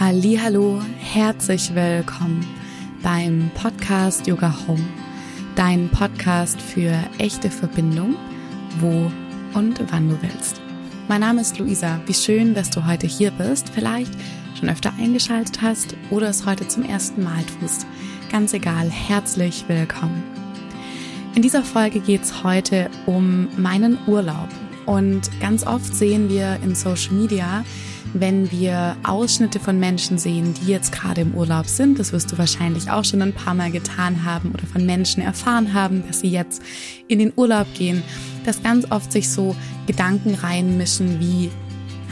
Hallo, herzlich willkommen beim Podcast Yoga Home, dein Podcast für echte Verbindung, wo und wann du willst. Mein Name ist Luisa. Wie schön, dass du heute hier bist. Vielleicht schon öfter eingeschaltet hast oder es heute zum ersten Mal tust. Ganz egal, herzlich willkommen. In dieser Folge geht es heute um meinen Urlaub. Und ganz oft sehen wir in Social Media, wenn wir Ausschnitte von Menschen sehen, die jetzt gerade im Urlaub sind, das wirst du wahrscheinlich auch schon ein paar Mal getan haben oder von Menschen erfahren haben, dass sie jetzt in den Urlaub gehen, dass ganz oft sich so Gedanken reinmischen wie,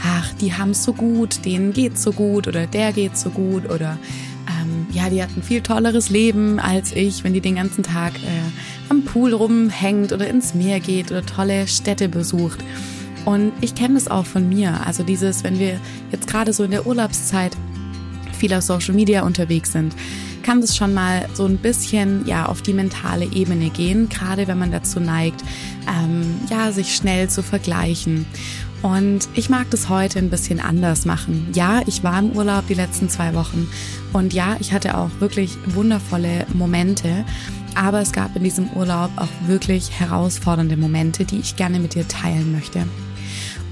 ach, die haben es so gut, denen geht's so gut oder der geht so gut oder ähm, ja, die hatten viel tolleres Leben als ich, wenn die den ganzen Tag äh, am Pool rumhängt oder ins Meer geht oder tolle Städte besucht. Und ich kenne das auch von mir. Also dieses, wenn wir jetzt gerade so in der Urlaubszeit viel auf Social Media unterwegs sind, kann das schon mal so ein bisschen ja auf die mentale Ebene gehen, gerade wenn man dazu neigt, ähm, ja sich schnell zu vergleichen. Und ich mag das heute ein bisschen anders machen. Ja, ich war im Urlaub die letzten zwei Wochen und ja, ich hatte auch wirklich wundervolle Momente. Aber es gab in diesem Urlaub auch wirklich herausfordernde Momente, die ich gerne mit dir teilen möchte.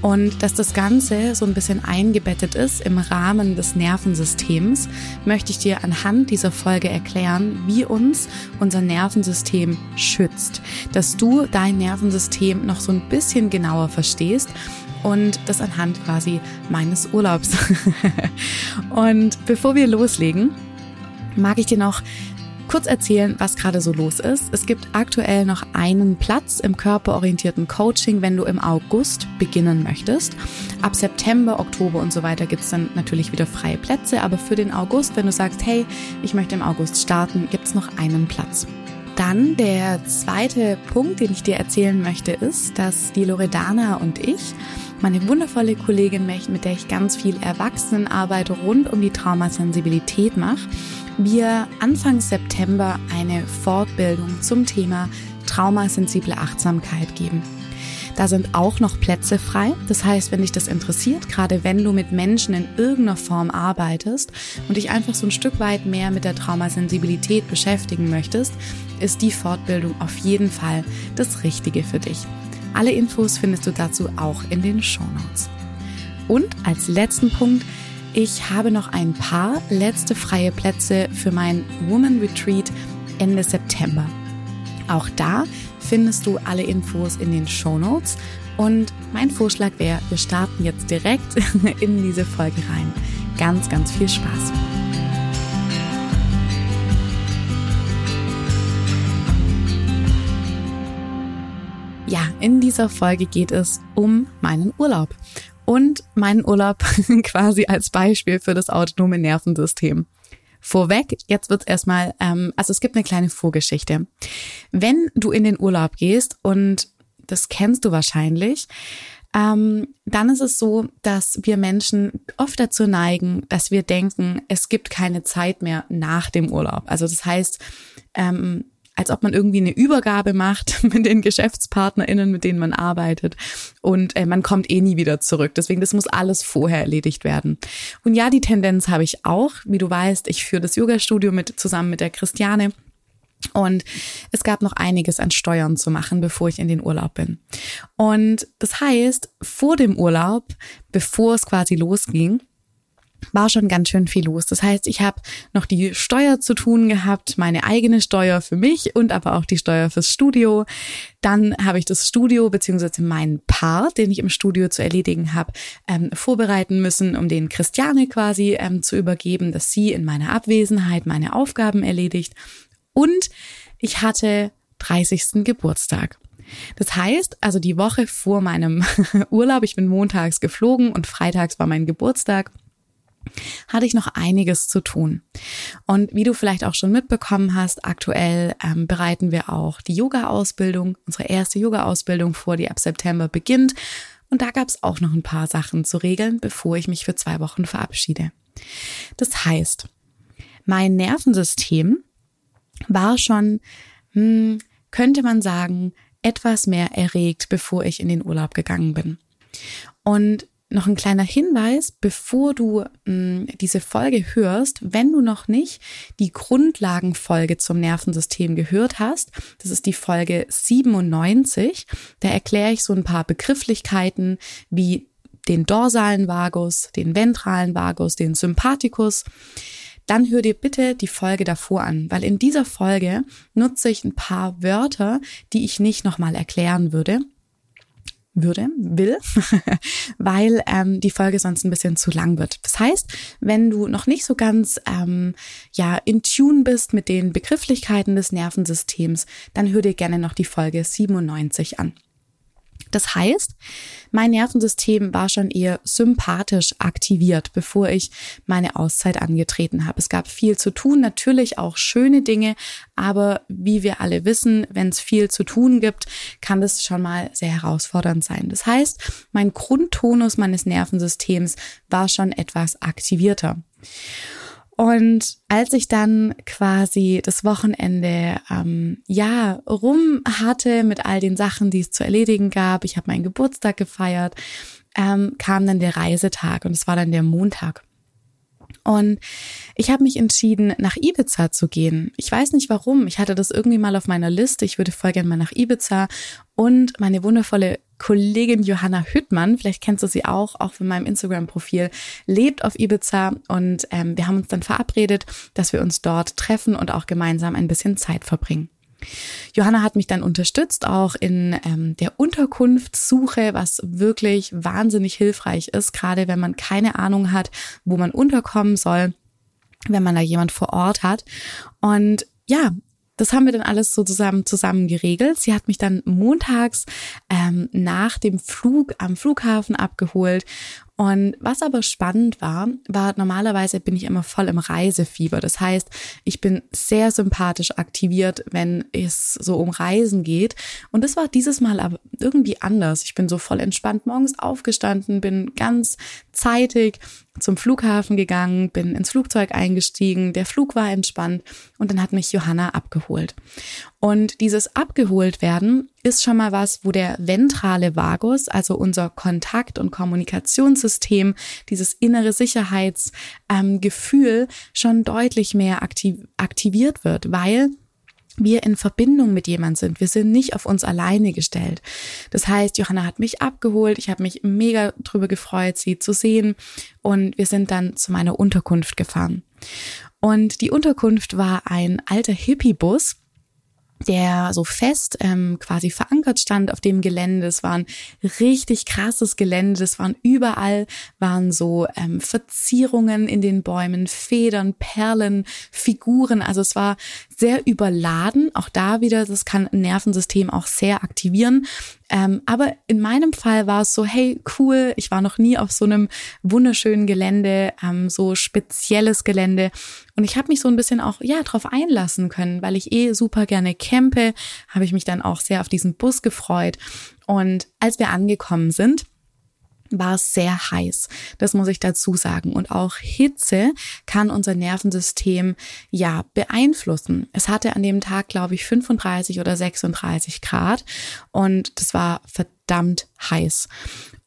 Und dass das Ganze so ein bisschen eingebettet ist im Rahmen des Nervensystems, möchte ich dir anhand dieser Folge erklären, wie uns unser Nervensystem schützt. Dass du dein Nervensystem noch so ein bisschen genauer verstehst und das anhand quasi meines Urlaubs. und bevor wir loslegen, mag ich dir noch kurz erzählen, was gerade so los ist. Es gibt aktuell noch einen Platz im körperorientierten Coaching, wenn du im August beginnen möchtest. Ab September, Oktober und so weiter gibt es dann natürlich wieder freie Plätze, aber für den August, wenn du sagst, hey, ich möchte im August starten, gibt es noch einen Platz. Dann der zweite Punkt, den ich dir erzählen möchte, ist, dass die Loredana und ich, meine wundervolle Kollegin, mit der ich ganz viel Erwachsenenarbeit rund um die Traumasensibilität mache, wir Anfang September eine Fortbildung zum Thema traumasensible Achtsamkeit geben. Da sind auch noch Plätze frei. Das heißt, wenn dich das interessiert, gerade wenn du mit Menschen in irgendeiner Form arbeitest und dich einfach so ein Stück weit mehr mit der Traumasensibilität beschäftigen möchtest, ist die Fortbildung auf jeden Fall das Richtige für dich. Alle Infos findest du dazu auch in den Show Notes. Und als letzten Punkt ich habe noch ein paar letzte freie Plätze für mein Woman Retreat Ende September. Auch da findest du alle Infos in den Show Notes. Und mein Vorschlag wäre, wir starten jetzt direkt in diese Folge rein. Ganz, ganz viel Spaß. Ja, in dieser Folge geht es um meinen Urlaub und meinen Urlaub quasi als Beispiel für das autonome Nervensystem. Vorweg, jetzt wird's erstmal, ähm, also es gibt eine kleine Vorgeschichte. Wenn du in den Urlaub gehst und das kennst du wahrscheinlich, ähm, dann ist es so, dass wir Menschen oft dazu neigen, dass wir denken, es gibt keine Zeit mehr nach dem Urlaub. Also das heißt, ähm, als ob man irgendwie eine Übergabe macht mit den GeschäftspartnerInnen, mit denen man arbeitet. Und äh, man kommt eh nie wieder zurück. Deswegen, das muss alles vorher erledigt werden. Und ja, die Tendenz habe ich auch. Wie du weißt, ich führe das Yoga-Studio mit, zusammen mit der Christiane. Und es gab noch einiges an Steuern zu machen, bevor ich in den Urlaub bin. Und das heißt, vor dem Urlaub, bevor es quasi losging, war schon ganz schön viel los. Das heißt, ich habe noch die Steuer zu tun gehabt, meine eigene Steuer für mich und aber auch die Steuer fürs Studio. Dann habe ich das Studio beziehungsweise meinen Part, den ich im Studio zu erledigen habe, ähm, vorbereiten müssen, um den Christiane quasi ähm, zu übergeben, dass sie in meiner Abwesenheit meine Aufgaben erledigt. Und ich hatte 30. Geburtstag. Das heißt, also die Woche vor meinem Urlaub, ich bin montags geflogen und freitags war mein Geburtstag hatte ich noch einiges zu tun. Und wie du vielleicht auch schon mitbekommen hast, aktuell ähm, bereiten wir auch die Yoga-Ausbildung, unsere erste Yoga-Ausbildung vor, die ab September beginnt. Und da gab es auch noch ein paar Sachen zu regeln, bevor ich mich für zwei Wochen verabschiede. Das heißt, mein Nervensystem war schon, hm, könnte man sagen, etwas mehr erregt, bevor ich in den Urlaub gegangen bin. Und noch ein kleiner Hinweis, bevor du mh, hm, diese Folge hörst, wenn du noch nicht die Grundlagenfolge zum Nervensystem gehört hast, das ist die Folge 97, da erkläre ich so ein paar Begrifflichkeiten wie den dorsalen Vagus, den ventralen Vagus, den Sympathikus. Dann hör dir bitte die Folge davor an, weil in dieser Folge nutze ich ein paar Wörter, die ich nicht nochmal erklären würde würde, will, weil ähm, die Folge sonst ein bisschen zu lang wird. Das heißt, wenn du noch nicht so ganz ähm, ja in Tune bist mit den Begrifflichkeiten des Nervensystems, dann hör dir gerne noch die Folge 97 an. Das heißt, mein Nervensystem war schon eher sympathisch aktiviert, bevor ich meine Auszeit angetreten habe. Es gab viel zu tun, natürlich auch schöne Dinge, aber wie wir alle wissen, wenn es viel zu tun gibt, kann das schon mal sehr herausfordernd sein. Das heißt, mein Grundtonus meines Nervensystems war schon etwas aktivierter. Und als ich dann quasi das Wochenende ähm, ja rum hatte mit all den Sachen, die es zu erledigen gab, ich habe meinen Geburtstag gefeiert, ähm, kam dann der Reisetag und es war dann der Montag. Und ich habe mich entschieden, nach Ibiza zu gehen. Ich weiß nicht warum. Ich hatte das irgendwie mal auf meiner Liste. Ich würde voll gerne mal nach Ibiza. Und meine wundervolle Kollegin Johanna Hüttmann, vielleicht kennst du sie auch, auch von meinem Instagram-Profil, lebt auf Ibiza und ähm, wir haben uns dann verabredet, dass wir uns dort treffen und auch gemeinsam ein bisschen Zeit verbringen. Johanna hat mich dann unterstützt, auch in ähm, der Unterkunftssuche, was wirklich wahnsinnig hilfreich ist, gerade wenn man keine Ahnung hat, wo man unterkommen soll, wenn man da jemand vor Ort hat. Und ja, das haben wir dann alles so zusammen, zusammen geregelt. Sie hat mich dann montags ähm, nach dem Flug am Flughafen abgeholt und was aber spannend war, war normalerweise bin ich immer voll im Reisefieber. Das heißt, ich bin sehr sympathisch aktiviert, wenn es so um Reisen geht. Und das war dieses Mal aber irgendwie anders. Ich bin so voll entspannt morgens aufgestanden, bin ganz zeitig zum Flughafen gegangen, bin ins Flugzeug eingestiegen, der Flug war entspannt und dann hat mich Johanna abgeholt. Und dieses abgeholt werden ist schon mal was, wo der ventrale Vagus, also unser Kontakt- und Kommunikationssystem, dieses innere Sicherheitsgefühl ähm, schon deutlich mehr aktiv aktiviert wird, weil wir in Verbindung mit jemand sind. Wir sind nicht auf uns alleine gestellt. Das heißt, Johanna hat mich abgeholt. Ich habe mich mega drüber gefreut, sie zu sehen. Und wir sind dann zu meiner Unterkunft gefahren. Und die Unterkunft war ein alter Hippie-Bus der so fest ähm, quasi verankert stand auf dem Gelände. Es war ein richtig krasses Gelände. Es waren überall waren so ähm, Verzierungen in den Bäumen, Federn, Perlen, Figuren. Also es war sehr überladen. Auch da wieder, das kann Nervensystem auch sehr aktivieren. Ähm, aber in meinem Fall war es so, hey, cool, ich war noch nie auf so einem wunderschönen Gelände, ähm, so spezielles Gelände. Und ich habe mich so ein bisschen auch, ja, drauf einlassen können, weil ich eh super gerne campe, habe ich mich dann auch sehr auf diesen Bus gefreut. Und als wir angekommen sind, war es sehr heiß. Das muss ich dazu sagen. Und auch Hitze kann unser Nervensystem ja beeinflussen. Es hatte an dem Tag, glaube ich, 35 oder 36 Grad und das war verdammt heiß.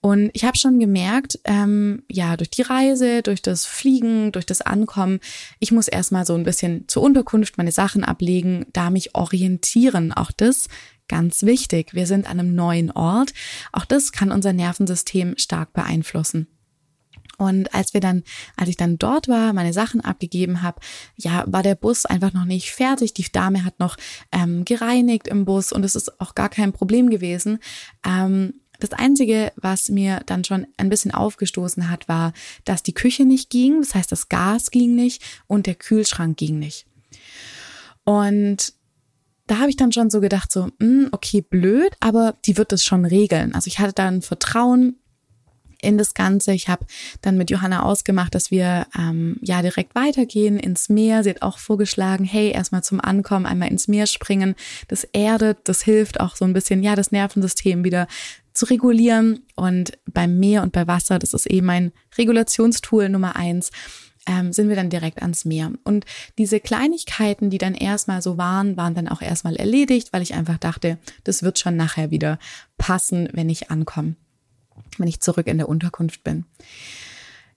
Und ich habe schon gemerkt, ähm, ja, durch die Reise, durch das Fliegen, durch das Ankommen, ich muss erstmal so ein bisschen zur Unterkunft meine Sachen ablegen, da mich orientieren. Auch das Ganz wichtig, wir sind an einem neuen Ort. Auch das kann unser Nervensystem stark beeinflussen. Und als wir dann, als ich dann dort war, meine Sachen abgegeben habe, ja, war der Bus einfach noch nicht fertig. Die Dame hat noch ähm, gereinigt im Bus und es ist auch gar kein Problem gewesen. Ähm, das Einzige, was mir dann schon ein bisschen aufgestoßen hat, war, dass die Küche nicht ging. Das heißt, das Gas ging nicht und der Kühlschrank ging nicht. Und da habe ich dann schon so gedacht, so, mh, hm, okay, blöd, aber die wird es schon regeln. Also ich hatte dann Vertrauen in das Ganze. Ich habe dann mit Johanna ausgemacht, dass wir ähm, ja direkt weitergehen ins Meer. Sie hat auch vorgeschlagen, hey, erstmal zum Ankommen einmal ins Meer springen. Das erdet, das hilft auch so ein bisschen, ja, das Nervensystem wieder zu regulieren. Und beim Meer und bei Wasser, das ist eben ein Regulationstool Nummer eins ähm, sind wir dann direkt ans Meer. Und diese Kleinigkeiten, die dann erstmal so waren, waren dann auch erstmal erledigt, weil ich einfach dachte, das wird schon nachher wieder passen, wenn ich ankomme. wenn ich zurück in der Unterkunft bin.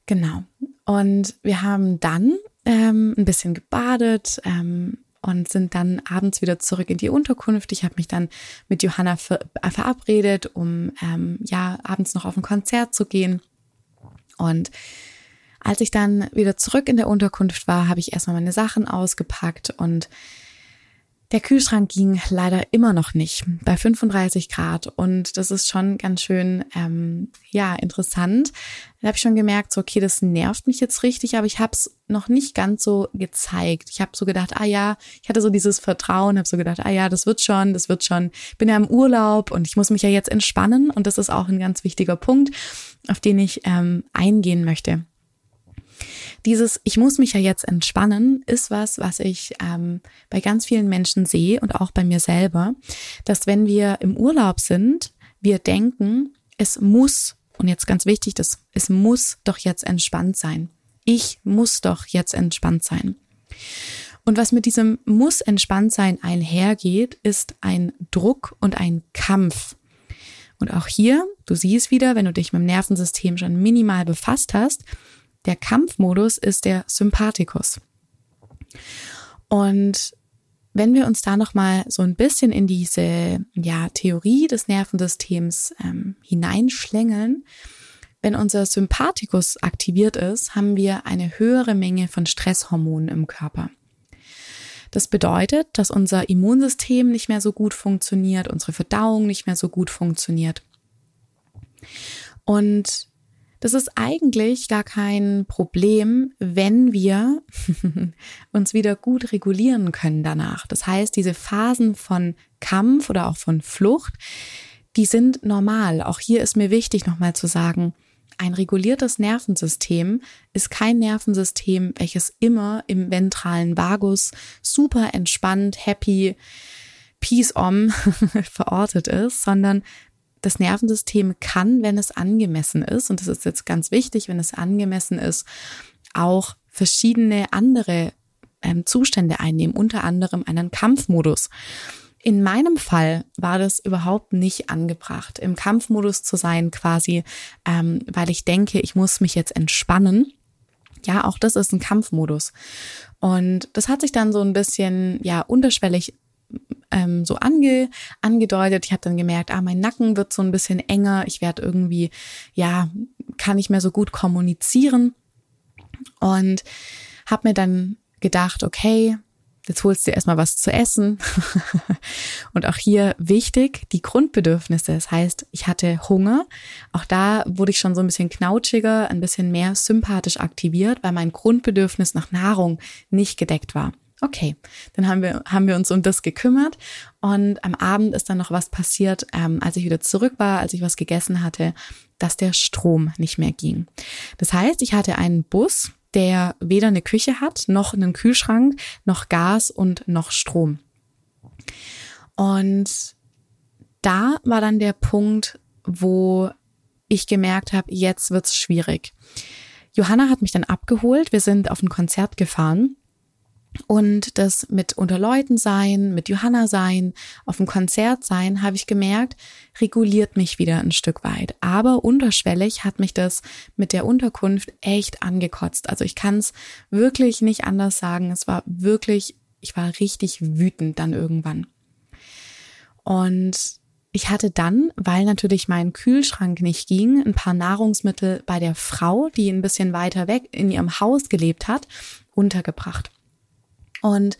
Genau. Und wir haben dann ähm, ein bisschen gebadet, ähm, und sind dann abends wieder zurück in die Unterkunft. Ich habe mich dann mit Johanna ver äh, verabredet, um ähm, ja abends noch auf ein Konzert zu gehen. Und als ich dann wieder zurück in der Unterkunft war, habe ich erstmal meine Sachen ausgepackt und der Kühlschrank ging leider immer noch nicht bei 35 Grad und das ist schon ganz schön, ähm, ja, interessant. Da habe ich schon gemerkt, so, okay, das nervt mich jetzt richtig, aber ich habe es noch nicht ganz so gezeigt. Ich habe so gedacht, ah ja, ich hatte so dieses Vertrauen, habe so gedacht, ah ja, das wird schon, das wird schon. Bin ja im Urlaub und ich muss mich ja jetzt entspannen und das ist auch ein ganz wichtiger Punkt, auf den ich ähm, eingehen möchte dieses Ich muss mich ja jetzt entspannen ist was, was ich ähm, bei ganz vielen Menschen sehe und auch bei mir selber, dass wenn wir im Urlaub sind, wir denken, es muss, und jetzt ganz wichtig, das, es muss doch jetzt entspannt sein. Ich muss doch jetzt entspannt sein. Und was mit diesem muss entspannt sein einhergeht, ist ein Druck und ein Kampf. Und auch hier, du siehst wieder, wenn du dich mit dem Nervensystem schon minimal befasst hast, der Kampfmodus ist der Sympathikus. Und wenn wir uns da noch mal so ein bisschen in diese ja, Theorie des Nervensystems ähm, hineinschlängeln, wenn unser Sympathikus aktiviert ist, haben wir eine höhere Menge von Stresshormonen im Körper. Das bedeutet, dass unser Immunsystem nicht mehr so gut funktioniert, unsere Verdauung nicht mehr so gut funktioniert. Und das ist eigentlich gar kein Problem, wenn wir uns wieder gut regulieren können danach. Das heißt, diese Phasen von Kampf oder auch von Flucht, die sind normal. Auch hier ist mir wichtig nochmal zu sagen, ein reguliertes Nervensystem ist kein Nervensystem, welches immer im ventralen Vagus super entspannt, happy, peace om verortet ist, sondern das Nervensystem kann, wenn es angemessen ist, und das ist jetzt ganz wichtig, wenn es angemessen ist, auch verschiedene andere ähm, Zustände einnehmen, unter anderem einen Kampfmodus. In meinem Fall war das überhaupt nicht angebracht, im Kampfmodus zu sein, quasi, ähm, weil ich denke, ich muss mich jetzt entspannen. Ja, auch das ist ein Kampfmodus. Und das hat sich dann so ein bisschen, ja, unterschwellig ähm, so ange, angedeutet. Ich habe dann gemerkt, ah, mein Nacken wird so ein bisschen enger. Ich werde irgendwie, ja, kann nicht mehr so gut kommunizieren. Und habe mir dann gedacht, okay, jetzt holst du erstmal was zu essen. und auch hier wichtig, die Grundbedürfnisse. Das heißt, ich hatte Hunger. Auch da wurde ich schon so ein bisschen knautschiger, ein bisschen mehr sympathisch aktiviert, weil mein Grundbedürfnis nach Nahrung nicht gedeckt war. Okay, dann haben wir, haben wir uns um das gekümmert und am Abend ist dann noch was passiert, ähm, als ich wieder zurück war, als ich was gegessen hatte, dass der Strom nicht mehr ging. Das heißt, ich hatte einen Bus, der weder eine Küche hat, noch einen Kühlschrank, noch Gas und noch Strom. Und da war dann der Punkt, wo ich gemerkt habe, jetzt wird's schwierig. Johanna hat mich dann abgeholt, wir sind auf ein Konzert gefahren und das mit unter Leuten sein, mit Johanna sein, auf dem Konzert sein, habe ich gemerkt, reguliert mich wieder ein Stück weit. Aber unterschwellig hat mich das mit der Unterkunft echt angekotzt. Also ich kann es wirklich nicht anders sagen. Es war wirklich, ich war richtig wütend dann irgendwann. Und ich hatte dann, weil natürlich mein Kühlschrank nicht ging, ein paar Nahrungsmittel bei der Frau, die ein bisschen weiter weg in ihrem Haus gelebt hat, untergebracht. Und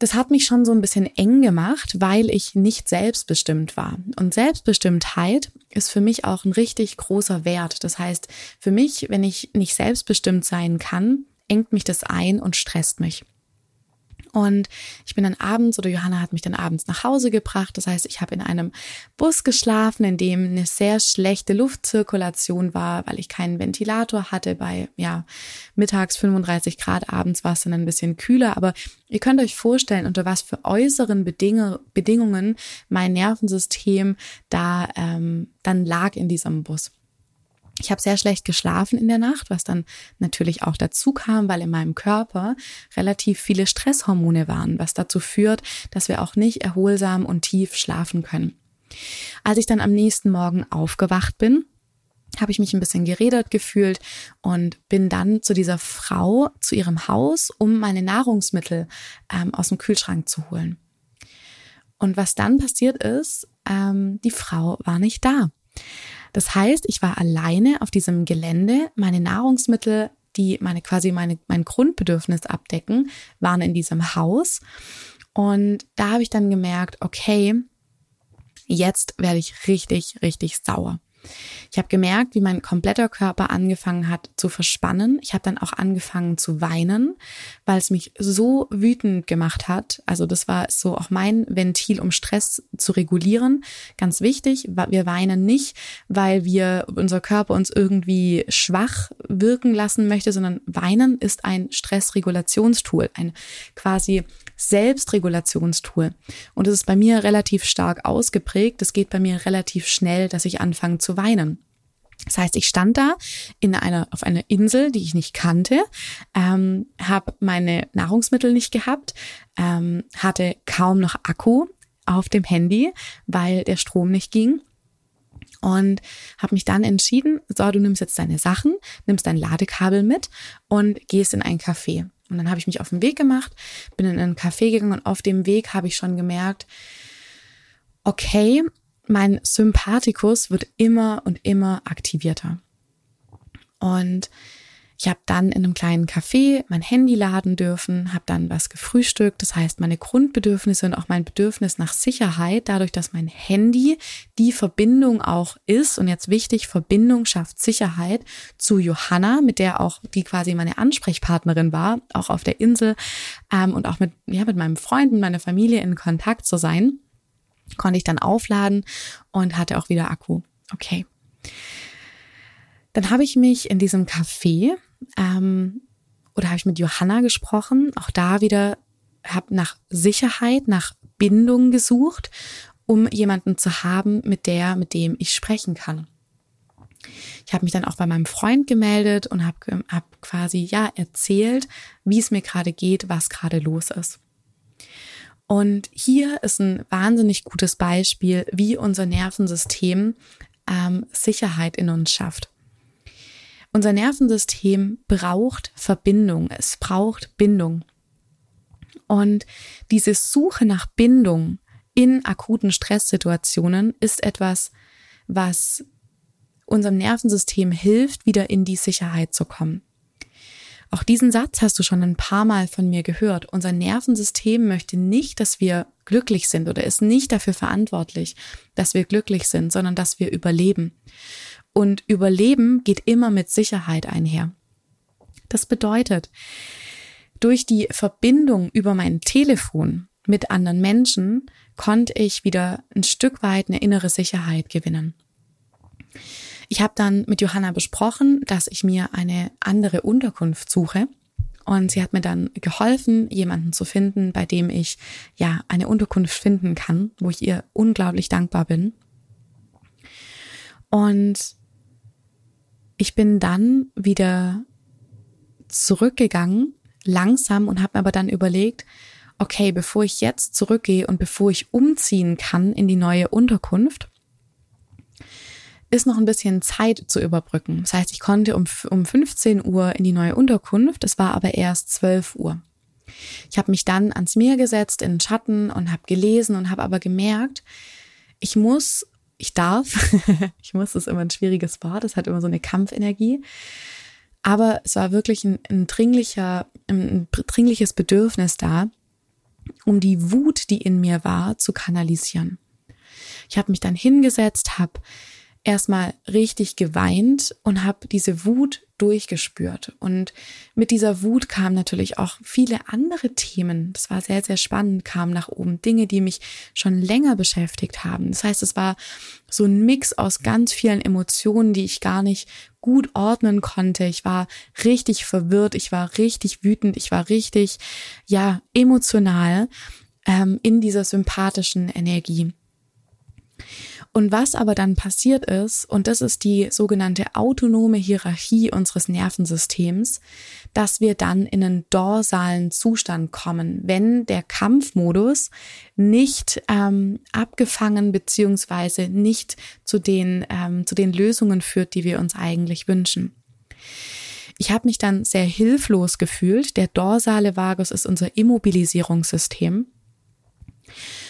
das hat mich schon so ein bisschen eng gemacht, weil ich nicht selbstbestimmt war. Und Selbstbestimmtheit ist für mich auch ein richtig großer Wert. Das heißt, für mich, wenn ich nicht selbstbestimmt sein kann, engt mich das ein und stresst mich. Und ich bin dann abends oder Johanna hat mich dann abends nach Hause gebracht. Das heißt, ich habe in einem Bus geschlafen, in dem eine sehr schlechte Luftzirkulation war, weil ich keinen Ventilator hatte. Bei ja mittags 35 Grad, abends war es dann ein bisschen kühler. Aber ihr könnt euch vorstellen, unter was für äußeren Beding Bedingungen mein Nervensystem da ähm, dann lag in diesem Bus. Ich habe sehr schlecht geschlafen in der Nacht, was dann natürlich auch dazu kam, weil in meinem Körper relativ viele Stresshormone waren, was dazu führt, dass wir auch nicht erholsam und tief schlafen können. Als ich dann am nächsten Morgen aufgewacht bin, habe ich mich ein bisschen geredet gefühlt und bin dann zu dieser Frau, zu ihrem Haus, um meine Nahrungsmittel ähm, aus dem Kühlschrank zu holen. Und was dann passiert ist, ähm, die Frau war nicht da. Das heißt, ich war alleine auf diesem Gelände. Meine Nahrungsmittel, die meine quasi meine, mein Grundbedürfnis abdecken, waren in diesem Haus. Und da habe ich dann gemerkt, okay, jetzt werde ich richtig, richtig sauer. Ich habe gemerkt, wie mein kompletter Körper angefangen hat zu verspannen. Ich habe dann auch angefangen zu weinen, weil es mich so wütend gemacht hat. Also das war so auch mein Ventil, um Stress zu regulieren. Ganz wichtig, wir weinen nicht, weil wir unser Körper uns irgendwie schwach wirken lassen möchte, sondern weinen ist ein Stressregulationstool, ein quasi Selbstregulationstool. Und es ist bei mir relativ stark ausgeprägt. Es geht bei mir relativ schnell, dass ich anfange zu weinen. Das heißt, ich stand da in einer, auf einer Insel, die ich nicht kannte, ähm, habe meine Nahrungsmittel nicht gehabt, ähm, hatte kaum noch Akku auf dem Handy, weil der Strom nicht ging und habe mich dann entschieden, so, du nimmst jetzt deine Sachen, nimmst dein Ladekabel mit und gehst in ein Café. Und dann habe ich mich auf den Weg gemacht, bin in ein Café gegangen und auf dem Weg habe ich schon gemerkt, okay, mein Sympathikus wird immer und immer aktivierter. Und ich habe dann in einem kleinen Café mein Handy laden dürfen, habe dann was gefrühstückt. Das heißt, meine Grundbedürfnisse und auch mein Bedürfnis nach Sicherheit, dadurch, dass mein Handy die Verbindung auch ist und jetzt wichtig, Verbindung schafft Sicherheit zu Johanna, mit der auch die quasi meine Ansprechpartnerin war, auch auf der Insel ähm, und auch mit ja mit meinem Freund, mit meiner Familie in Kontakt zu sein, konnte ich dann aufladen und hatte auch wieder Akku. Okay. Dann habe ich mich in diesem Café ähm, oder habe ich mit Johanna gesprochen, auch da wieder habe nach Sicherheit, nach Bindung gesucht, um jemanden zu haben, mit der, mit dem ich sprechen kann. Ich habe mich dann auch bei meinem Freund gemeldet und habe hab quasi ja erzählt, wie es mir gerade geht, was gerade los ist. Und hier ist ein wahnsinnig gutes Beispiel, wie unser Nervensystem ähm, Sicherheit in uns schafft. Unser Nervensystem braucht Verbindung, es braucht Bindung. Und diese Suche nach Bindung in akuten Stresssituationen ist etwas, was unserem Nervensystem hilft, wieder in die Sicherheit zu kommen. Auch diesen Satz hast du schon ein paar Mal von mir gehört. Unser Nervensystem möchte nicht, dass wir glücklich sind oder ist nicht dafür verantwortlich, dass wir glücklich sind, sondern dass wir überleben. Und Überleben geht immer mit Sicherheit einher. Das bedeutet, durch die Verbindung über mein Telefon mit anderen Menschen konnte ich wieder ein Stück weit eine innere Sicherheit gewinnen. Ich habe dann mit Johanna besprochen, dass ich mir eine andere Unterkunft suche. Und sie hat mir dann geholfen, jemanden zu finden, bei dem ich ja eine Unterkunft finden kann, wo ich ihr unglaublich dankbar bin. Und ich bin dann wieder zurückgegangen, langsam, und habe mir aber dann überlegt, okay, bevor ich jetzt zurückgehe und bevor ich umziehen kann in die neue Unterkunft, ist noch ein bisschen Zeit zu überbrücken. Das heißt, ich konnte um, um 15 Uhr in die neue Unterkunft, es war aber erst 12 Uhr. Ich habe mich dann ans Meer gesetzt in den Schatten und habe gelesen und habe aber gemerkt, ich muss ich darf. ich muss, das ist immer ein schwieriges Wort, das hat immer so eine Kampfenergie. Aber es war wirklich ein, ein dringlicher, ein dringliches Bedürfnis da, um die Wut, die in mir war, zu kanalisieren. Ich habe mich dann hingesetzt, habe erstmal richtig geweint und habe diese Wut durchgespürt. Und mit dieser Wut kamen natürlich auch viele andere Themen. Das war sehr, sehr spannend, kamen nach oben Dinge, die mich schon länger beschäftigt haben. Das heißt, es war so ein Mix aus ganz vielen Emotionen, die ich gar nicht gut ordnen konnte. Ich war richtig verwirrt, ich war richtig wütend, ich war richtig, ja, emotional ähm, in dieser sympathischen Energie. Und was aber dann passiert ist, und das ist die sogenannte autonome Hierarchie unseres Nervensystems, dass wir dann in einen dorsalen Zustand kommen, wenn der Kampfmodus nicht ähm, abgefangen beziehungsweise nicht zu den, ähm, zu den Lösungen führt, die wir uns eigentlich wünschen. Ich habe mich dann sehr hilflos gefühlt. Der dorsale Vagus ist unser Immobilisierungssystem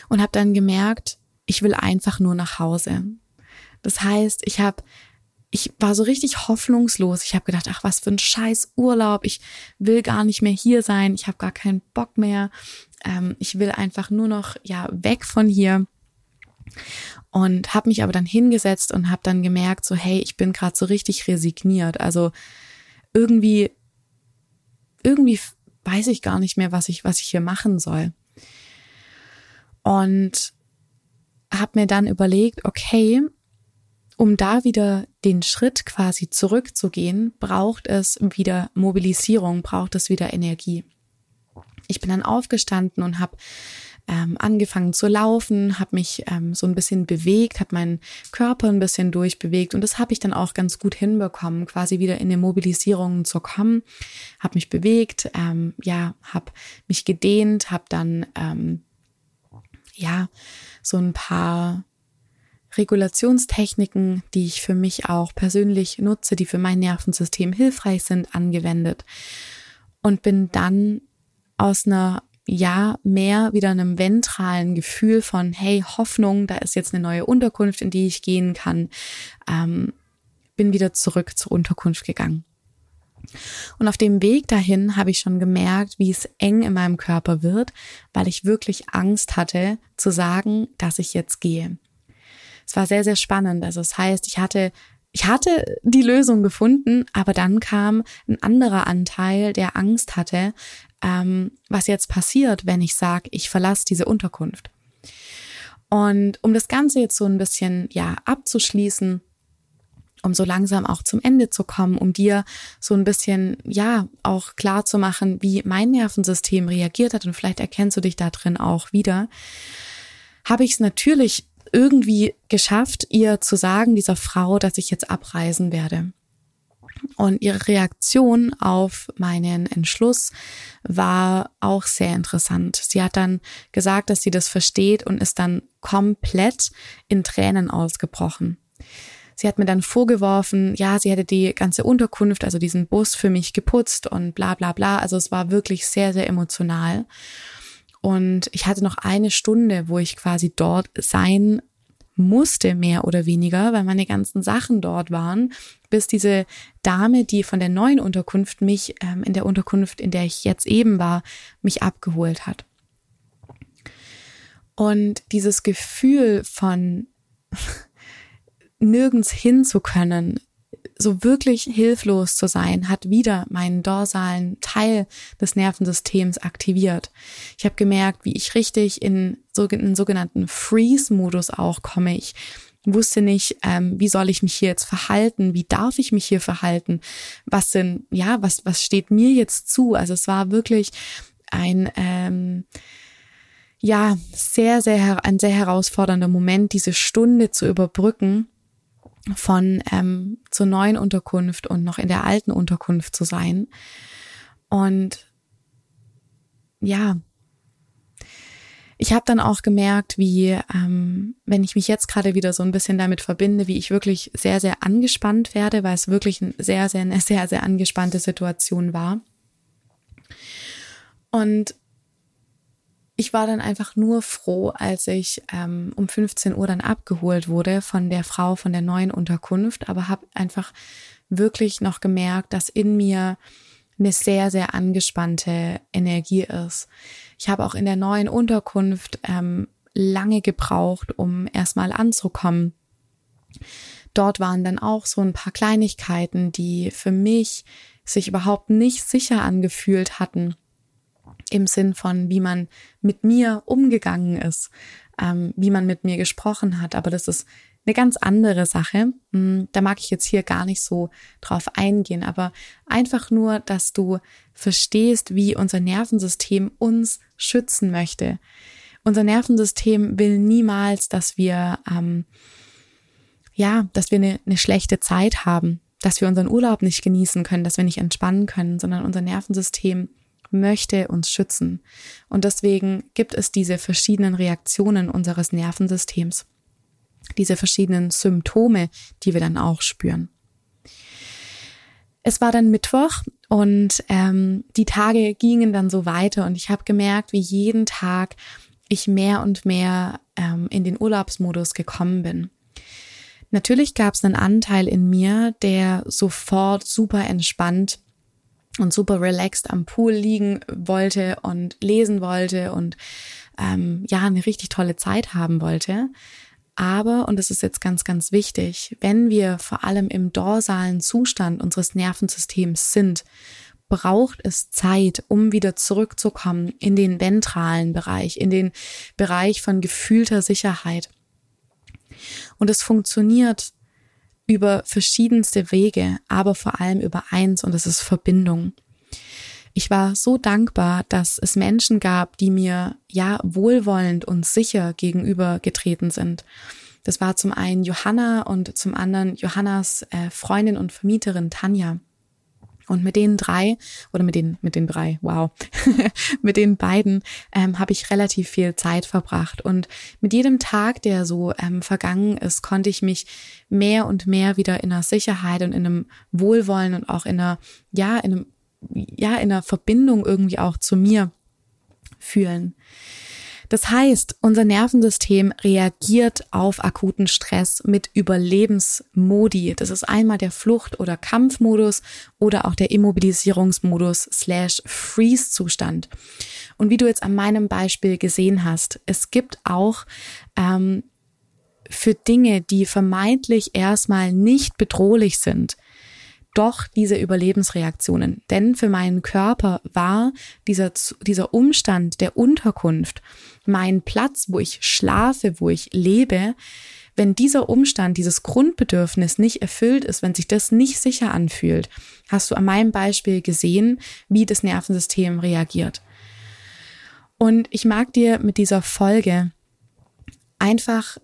und habe dann gemerkt, ich will einfach nur nach Hause. Das heißt, ich habe ich war so richtig hoffnungslos. Ich habe gedacht, ach, was für ein scheiß Urlaub. Ich will gar nicht mehr hier sein. Ich habe gar keinen Bock mehr. Ähm, ich will einfach nur noch ja weg von hier. Und habe mich aber dann hingesetzt und habe dann gemerkt, so hey, ich bin gerade so richtig resigniert. Also irgendwie irgendwie weiß ich gar nicht mehr, was ich was ich hier machen soll. Und habe mir dann überlegt, okay, um da wieder den Schritt quasi zurückzugehen, braucht es wieder Mobilisierung, braucht es wieder Energie. Ich bin dann aufgestanden und habe ähm, angefangen zu laufen, habe mich ähm, so ein bisschen bewegt, habe meinen Körper ein bisschen durchbewegt und das habe ich dann auch ganz gut hinbekommen, quasi wieder in eine Mobilisierung zu kommen, habe mich bewegt, ähm, ja, habe mich gedehnt, habe dann ähm, ja so ein paar Regulationstechniken, die ich für mich auch persönlich nutze, die für mein Nervensystem hilfreich sind, angewendet und bin dann aus einer ja mehr wieder einem ventralen Gefühl von hey Hoffnung, da ist jetzt eine neue Unterkunft, in die ich gehen kann, ähm, bin wieder zurück zur Unterkunft gegangen. Und auf dem Weg dahin habe ich schon gemerkt, wie es eng in meinem Körper wird, weil ich wirklich Angst hatte zu sagen, dass ich jetzt gehe. Es war sehr, sehr spannend. Also das heißt, ich hatte ich hatte die Lösung gefunden, aber dann kam ein anderer Anteil, der Angst hatte, ähm, was jetzt passiert, wenn ich sage, ich verlasse diese Unterkunft. Und um das Ganze jetzt so ein bisschen ja abzuschließen, um so langsam auch zum Ende zu kommen, um dir so ein bisschen, ja, auch klar zu machen, wie mein Nervensystem reagiert hat und vielleicht erkennst du dich da drin auch wieder, habe ich es natürlich irgendwie geschafft, ihr zu sagen, dieser Frau, dass ich jetzt abreisen werde. Und ihre Reaktion auf meinen Entschluss war auch sehr interessant. Sie hat dann gesagt, dass sie das versteht und ist dann komplett in Tränen ausgebrochen. Sie hat mir dann vorgeworfen, ja, sie hätte die ganze Unterkunft, also diesen Bus für mich geputzt und bla bla bla. Also es war wirklich sehr, sehr emotional. Und ich hatte noch eine Stunde, wo ich quasi dort sein musste, mehr oder weniger, weil meine ganzen Sachen dort waren, bis diese Dame, die von der neuen Unterkunft mich ähm, in der Unterkunft, in der ich jetzt eben war, mich abgeholt hat. Und dieses Gefühl von nirgends hin zu können, so wirklich hilflos zu sein, hat wieder meinen dorsalen Teil des Nervensystems aktiviert. Ich habe gemerkt, wie ich richtig in einen sogenannten Freeze-Modus auch komme. Ich wusste nicht, ähm, wie soll ich mich hier jetzt verhalten, wie darf ich mich hier verhalten, was sind, ja, was, was steht mir jetzt zu? Also es war wirklich ein, ähm, ja, sehr, sehr, ein sehr herausfordernder Moment, diese Stunde zu überbrücken von ähm, zur neuen Unterkunft und noch in der alten Unterkunft zu sein. Und ja, ich habe dann auch gemerkt, wie, ähm, wenn ich mich jetzt gerade wieder so ein bisschen damit verbinde, wie ich wirklich sehr, sehr angespannt werde, weil es wirklich ein sehr, sehr, eine sehr, sehr angespannte Situation war. Und ich war dann einfach nur froh, als ich ähm, um 15 Uhr dann abgeholt wurde von der Frau von der neuen Unterkunft, aber habe einfach wirklich noch gemerkt, dass in mir eine sehr, sehr angespannte Energie ist. Ich habe auch in der neuen Unterkunft ähm, lange gebraucht, um erstmal anzukommen. Dort waren dann auch so ein paar Kleinigkeiten, die für mich sich überhaupt nicht sicher angefühlt hatten im Sinn von, wie man mit mir umgegangen ist, ähm, wie man mit mir gesprochen hat. Aber das ist eine ganz andere Sache. Hm, da mag ich jetzt hier gar nicht so drauf eingehen, aber einfach nur, dass du verstehst, wie unser Nervensystem uns schützen möchte. Unser Nervensystem will niemals, dass wir ähm, ja, dass wir eine, eine schlechte Zeit haben, dass wir unseren Urlaub nicht genießen können, dass wir nicht entspannen können, sondern unser Nervensystem möchte uns schützen. Und deswegen gibt es diese verschiedenen Reaktionen unseres Nervensystems, diese verschiedenen Symptome, die wir dann auch spüren. Es war dann Mittwoch und ähm, die Tage gingen dann so weiter und ich habe gemerkt, wie jeden Tag ich mehr und mehr ähm, in den Urlaubsmodus gekommen bin. Natürlich gab es einen Anteil in mir, der sofort super entspannt und super relaxed am Pool liegen wollte und lesen wollte und ähm, ja, eine richtig tolle Zeit haben wollte. Aber, und das ist jetzt ganz, ganz wichtig, wenn wir vor allem im dorsalen Zustand unseres Nervensystems sind, braucht es Zeit, um wieder zurückzukommen in den ventralen Bereich, in den Bereich von gefühlter Sicherheit. Und es funktioniert über verschiedenste Wege, aber vor allem über eins und das ist Verbindung. Ich war so dankbar, dass es Menschen gab, die mir ja wohlwollend und sicher gegenübergetreten sind. Das war zum einen Johanna und zum anderen Johannas äh, Freundin und Vermieterin Tanja. Und mit den drei oder mit den mit den drei, wow, mit den beiden ähm, habe ich relativ viel Zeit verbracht. Und mit jedem Tag, der so ähm, vergangen ist, konnte ich mich mehr und mehr wieder in einer Sicherheit und in einem Wohlwollen und auch in einer ja in einem ja in einer Verbindung irgendwie auch zu mir fühlen. Das heißt, unser Nervensystem reagiert auf akuten Stress mit Überlebensmodi. Das ist einmal der Flucht- oder Kampfmodus oder auch der Immobilisierungsmodus slash Freeze-Zustand. Und wie du jetzt an meinem Beispiel gesehen hast, es gibt auch ähm, für Dinge, die vermeintlich erstmal nicht bedrohlich sind, doch diese Überlebensreaktionen. Denn für meinen Körper war dieser, dieser Umstand der Unterkunft mein Platz, wo ich schlafe, wo ich lebe, wenn dieser Umstand, dieses Grundbedürfnis nicht erfüllt ist, wenn sich das nicht sicher anfühlt, hast du an meinem Beispiel gesehen, wie das Nervensystem reagiert. Und ich mag dir mit dieser Folge einfach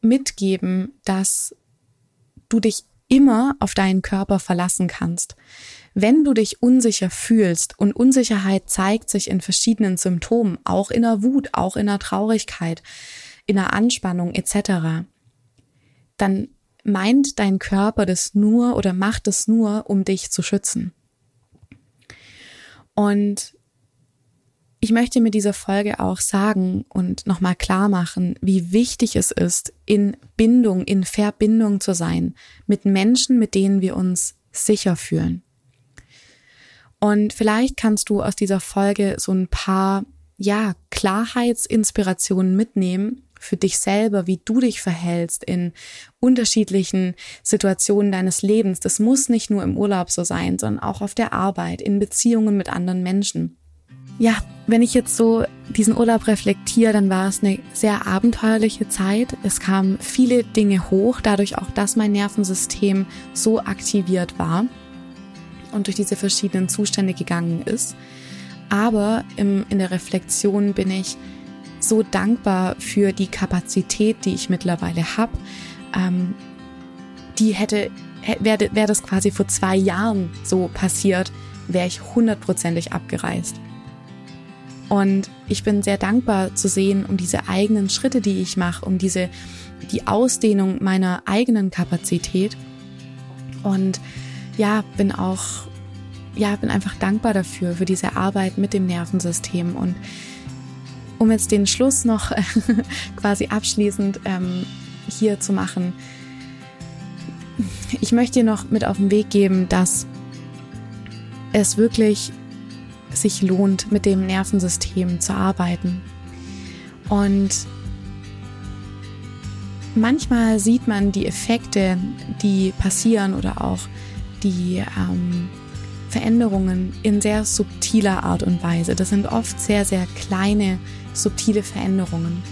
mitgeben, dass du dich immer auf deinen Körper verlassen kannst. Wenn du dich unsicher fühlst und Unsicherheit zeigt sich in verschiedenen Symptomen, auch in der Wut, auch in der Traurigkeit, in der Anspannung etc., dann meint dein Körper das nur oder macht es nur, um dich zu schützen. Und ich möchte mit dieser Folge auch sagen und nochmal klar machen, wie wichtig es ist, in Bindung, in Verbindung zu sein mit Menschen, mit denen wir uns sicher fühlen. Und vielleicht kannst du aus dieser Folge so ein paar, ja, Klarheitsinspirationen mitnehmen für dich selber, wie du dich verhältst in unterschiedlichen Situationen deines Lebens. Das muss nicht nur im Urlaub so sein, sondern auch auf der Arbeit, in Beziehungen mit anderen Menschen ja, wenn ich jetzt so diesen Urlaub reflektiere, dann war es eine sehr abenteuerliche Zeit. Es kamen viele Dinge hoch, dadurch auch, dass mein Nervensystem so aktiviert war und durch diese verschiedenen Zustände gegangen ist. Aber im, in der Reflexion bin ich so dankbar für die Kapazität, die ich mittlerweile habe. Ähm, die hätte, wäre wär das quasi vor zwei Jahren so passiert, wäre ich hundertprozentig abgereist. Und ich bin sehr dankbar zu sehen um diese eigenen Schritte, die ich mache, um diese, die Ausdehnung meiner eigenen Kapazität. Und ja, bin auch, ja, bin einfach dankbar dafür, für diese Arbeit mit dem Nervensystem. Und um jetzt den Schluss noch quasi abschließend ähm, hier zu machen, ich möchte dir noch mit auf den Weg geben, dass es wirklich sich lohnt, mit dem Nervensystem zu arbeiten. Und manchmal sieht man die Effekte, die passieren oder auch die ähm, Veränderungen in sehr subtiler Art und Weise. Das sind oft sehr, sehr kleine, subtile Veränderungen.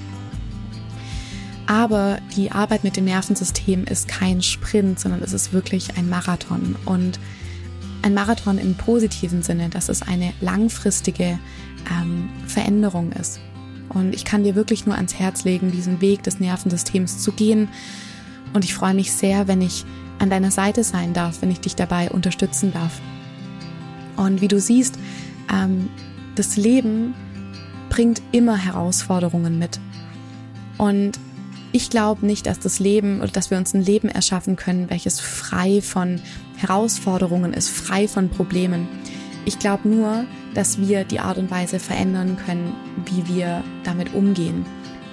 Aber die Arbeit mit dem Nervensystem ist kein Sprint, sondern es ist wirklich ein Marathon. Und ein Marathon im positiven Sinne, dass es eine langfristige ähm, Veränderung ist. Und ich kann dir wirklich nur ans Herz legen, diesen Weg des Nervensystems zu gehen Und ich freue mich sehr, wenn ich an deiner Seite sein darf, wenn ich dich dabei unterstützen darf. Und wie du siehst, ähm, das Leben bringt immer Herausforderungen mit. Und ich glaube nicht, dass das Leben oder dass wir uns ein Leben erschaffen können, welches frei von Herausforderungen ist, frei von Problemen. Ich glaube nur, dass wir die Art und Weise verändern können, wie wir damit umgehen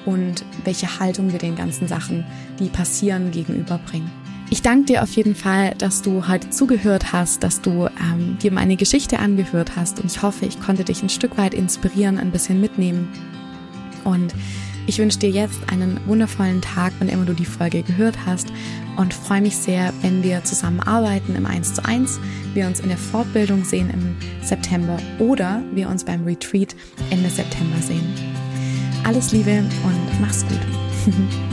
und welche Haltung wir den ganzen Sachen, die passieren, gegenüberbringen. Ich danke dir auf jeden Fall, dass du heute zugehört hast, dass du ähm, dir meine Geschichte angehört hast und ich hoffe, ich konnte dich ein Stück weit inspirieren, ein bisschen mitnehmen. Und ich wünsche dir jetzt einen wundervollen Tag, wenn immer du die Folge gehört hast und freue mich sehr, wenn wir zusammen arbeiten im 1 zu 1, wir uns in der Fortbildung sehen im September oder wir uns beim Retreat Ende September sehen. Alles Liebe und mach's gut.